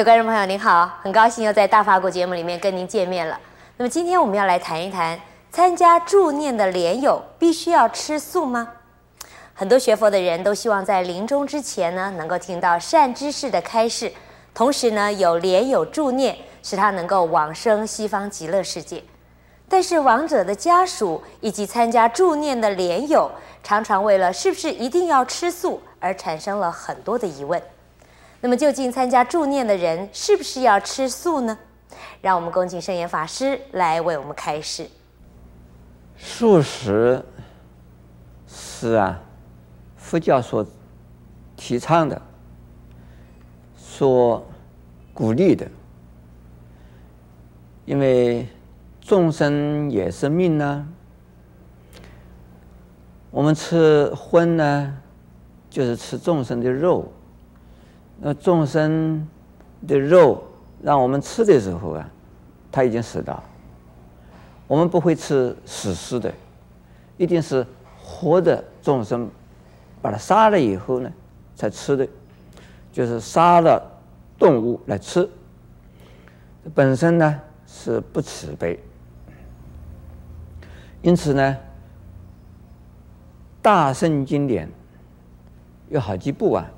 各位观众朋友，您好，很高兴又在大法国节目里面跟您见面了。那么今天我们要来谈一谈，参加助念的莲友必须要吃素吗？很多学佛的人都希望在临终之前呢，能够听到善知识的开示，同时呢，有莲友助念，使他能够往生西方极乐世界。但是亡者的家属以及参加助念的莲友，常常为了是不是一定要吃素而产生了很多的疑问。那么究竟参加助念的人是不是要吃素呢？让我们恭请圣严法师来为我们开示。素食是啊，佛教所提倡的，所鼓励的，因为众生也是命呢。我们吃荤呢，就是吃众生的肉。那众生的肉，让我们吃的时候啊，他已经死了。我们不会吃死尸的，一定是活的众生，把它杀了以后呢，才吃的，就是杀了动物来吃。本身呢是不慈悲，因此呢，大乘经典有好几部啊。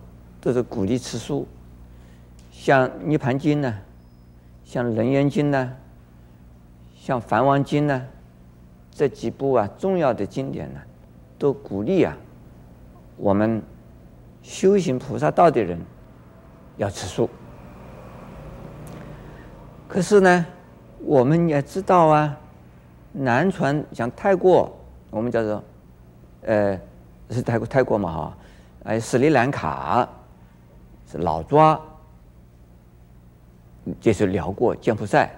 都是鼓励吃素，像《涅槃经》呢，像《楞严经》呢，像《梵王经》呢，这几部啊重要的经典呢，都鼓励啊我们修行菩萨道的人要吃素。可是呢，我们也知道啊，南传像泰国，我们叫做呃是泰国泰国嘛哈，哎斯里兰卡。老抓，就是寮国、柬埔寨，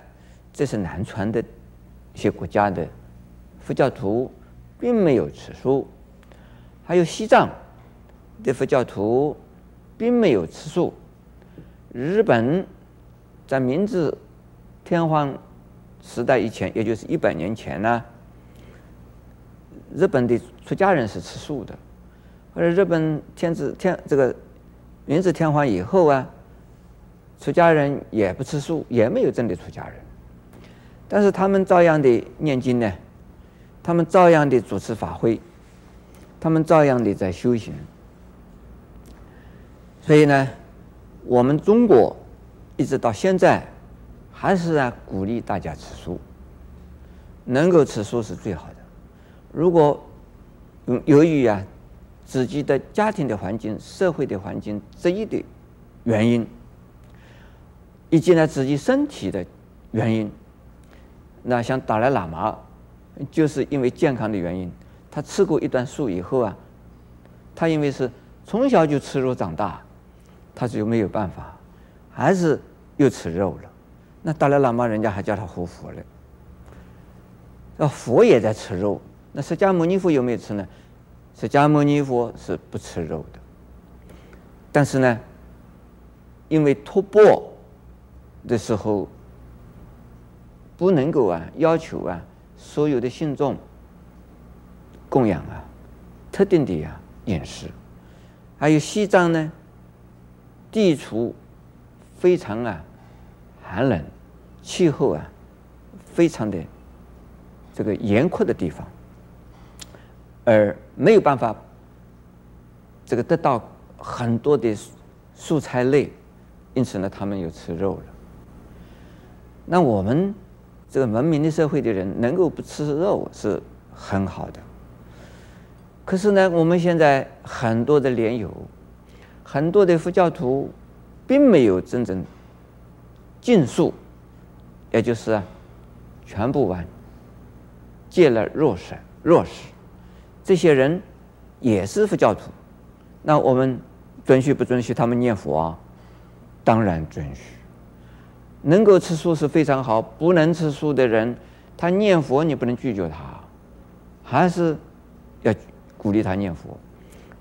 这是南传的一些国家的佛教徒，并没有吃素；还有西藏的佛教徒，并没有吃素。日本在明治天皇时代以前，也就是一百年前呢，日本的出家人是吃素的，而日本天子天这个。明治天皇以后啊，出家人也不吃素，也没有真的出家人，但是他们照样的念经呢，他们照样的主持法会，他们照样的在修行。所以呢，我们中国一直到现在还是啊鼓励大家吃素，能够吃素是最好的。如果由于啊。自己的家庭的环境、社会的环境这一的原因，以及呢自己身体的原因，那像达赖喇嘛，就是因为健康的原因，他吃过一段素以后啊，他因为是从小就吃肉长大，他就没有办法，还是又吃肉了。那达赖喇嘛人家还叫他活佛了，那佛也在吃肉，那释迦牟尼佛有没有吃呢？释迦牟尼佛是不吃肉的，但是呢，因为托钵的时候不能够啊要求啊所有的信众供养啊特定的啊饮食，还有西藏呢地处非常啊寒冷，气候啊非常的这个严酷的地方。而没有办法，这个得到很多的蔬菜类，因此呢，他们又吃肉了。那我们这个文明的社会的人，能够不吃肉是很好的。可是呢，我们现在很多的莲友，很多的佛教徒，并没有真正尽素，也就是，全部完戒了肉食，肉食。这些人也是佛教徒，那我们准许不准许他们念佛啊？当然准许。能够吃素是非常好，不能吃素的人，他念佛你不能拒绝他，还是要鼓励他念佛。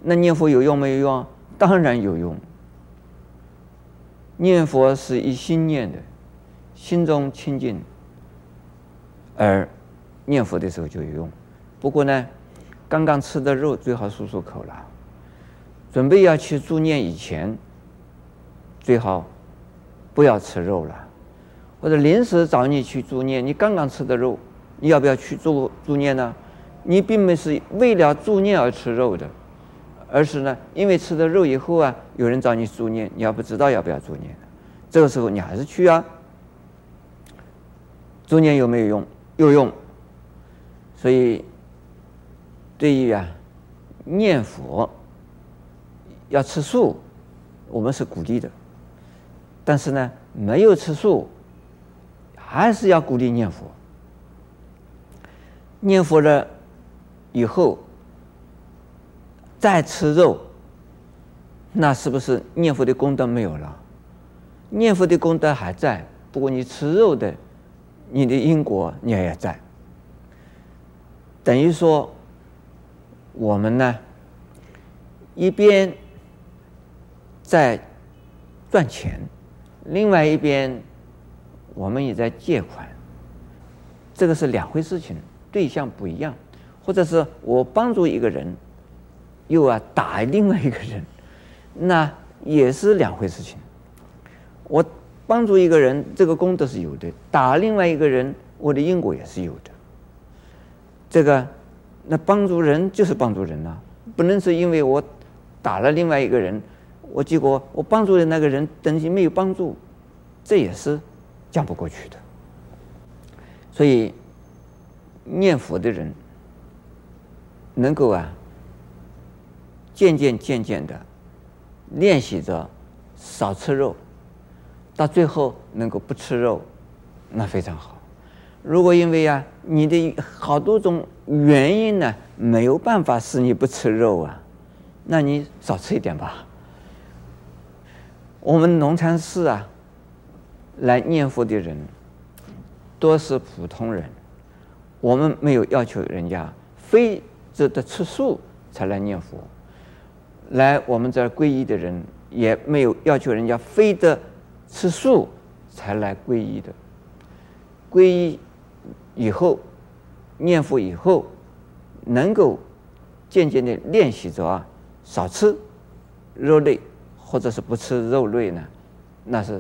那念佛有用没有用？当然有用。念佛是一心念的，心中清净，而念佛的时候就有用。不过呢，刚刚吃的肉最好漱漱口了，准备要去助念以前，最好不要吃肉了，或者临时找你去助念，你刚刚吃的肉，你要不要去助助念呢？你并不是为了助念而吃肉的，而是呢，因为吃了肉以后啊，有人找你助念，你要不知道要不要助念，这个时候你还是去啊。助念有没有用？有用。所以，对于啊，念佛要吃素，我们是鼓励的。但是呢，没有吃素，还是要鼓励念佛。念佛了以后，再吃肉，那是不是念佛的功德没有了？念佛的功德还在，不过你吃肉的，你的因果你也在。等于说，我们呢，一边在赚钱。另外一边，我们也在借款，这个是两回事情，对象不一样。或者是我帮助一个人，又啊打另外一个人，那也是两回事情。我帮助一个人，这个功德是有的；打另外一个人，我的因果也是有的。这个，那帮助人就是帮助人呐、不能是因为我打了另外一个人。我结果我帮助的那个人等于没有帮助，这也是讲不过去的。所以念佛的人能够啊，渐渐渐渐的练习着少吃肉，到最后能够不吃肉，那非常好。如果因为啊你的好多种原因呢，没有办法使你不吃肉啊，那你少吃一点吧。我们龙禅寺啊，来念佛的人都是普通人，我们没有要求人家非得得吃素才来念佛。来我们这儿皈依的人也没有要求人家非得吃素才来皈依的。皈依以后，念佛以后，能够渐渐的练习着啊，少吃肉类。或者是不吃肉类呢，那是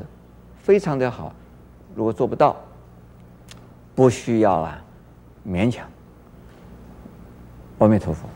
非常的好。如果做不到，不需要啊勉强。阿弥陀佛。